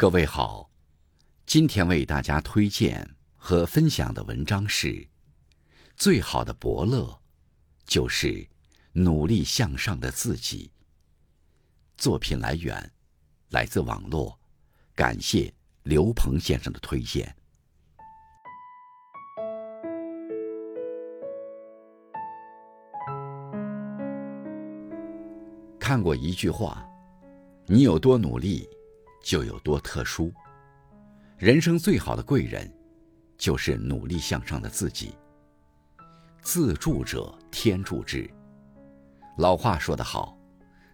各位好，今天为大家推荐和分享的文章是：最好的伯乐，就是努力向上的自己。作品来源来自网络，感谢刘鹏先生的推荐。看过一句话：你有多努力。就有多特殊。人生最好的贵人，就是努力向上的自己。自助者天助之。老话说得好：“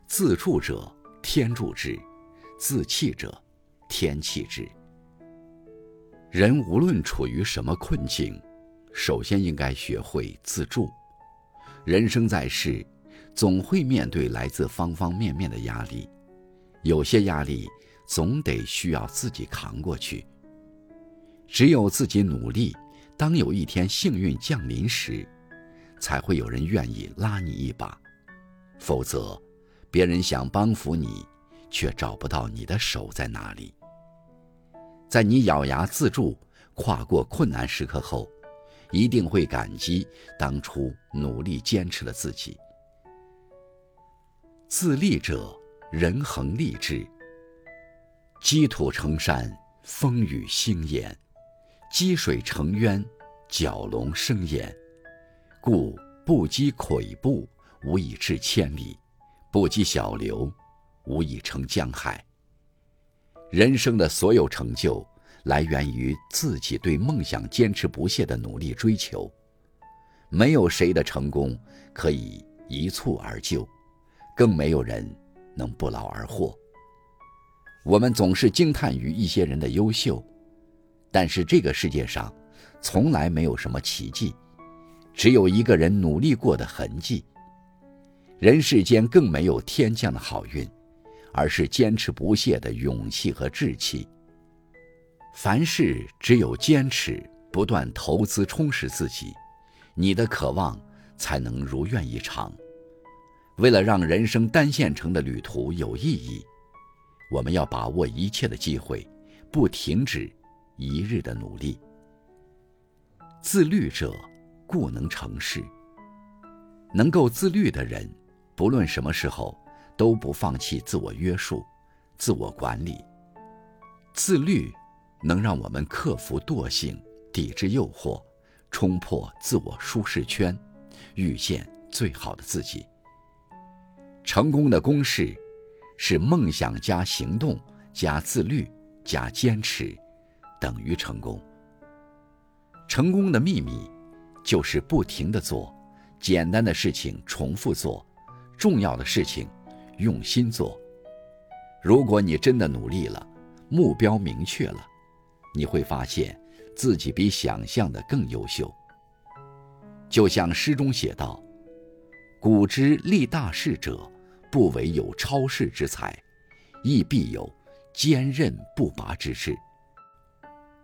自助者天助之，自弃者天弃之。”人无论处于什么困境，首先应该学会自助。人生在世，总会面对来自方方面面的压力，有些压力。总得需要自己扛过去。只有自己努力，当有一天幸运降临时，才会有人愿意拉你一把。否则，别人想帮扶你，却找不到你的手在哪里。在你咬牙自助、跨过困难时刻后，一定会感激当初努力坚持了自己。自立者，人恒立志。积土成山，风雨兴焉；积水成渊，蛟龙生焉。故不积跬步，无以至千里；不积小流，无以成江海。人生的所有成就，来源于自己对梦想坚持不懈的努力追求。没有谁的成功可以一蹴而就，更没有人能不劳而获。我们总是惊叹于一些人的优秀，但是这个世界上，从来没有什么奇迹，只有一个人努力过的痕迹。人世间更没有天降的好运，而是坚持不懈的勇气和志气。凡事只有坚持，不断投资充实自己，你的渴望才能如愿以偿。为了让人生单线程的旅途有意义。我们要把握一切的机会，不停止一日的努力。自律者，故能成事。能够自律的人，不论什么时候都不放弃自我约束、自我管理。自律能让我们克服惰性，抵制诱惑，冲破自我舒适圈，遇见最好的自己。成功的公式。是梦想加行动加自律加坚持，等于成功。成功的秘密，就是不停的做，简单的事情重复做，重要的事情用心做。如果你真的努力了，目标明确了，你会发现自己比想象的更优秀。就像诗中写道：“古之立大事者。”不唯有超世之才，亦必有坚韧不拔之志。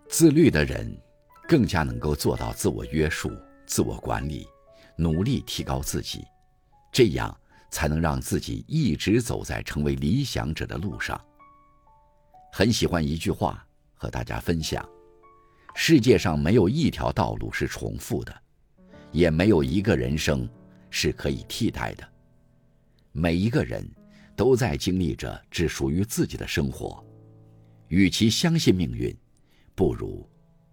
自律的人，更加能够做到自我约束、自我管理，努力提高自己，这样才能让自己一直走在成为理想者的路上。很喜欢一句话，和大家分享：世界上没有一条道路是重复的，也没有一个人生是可以替代的。每一个人都在经历着只属于自己的生活，与其相信命运，不如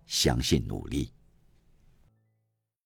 相信努力。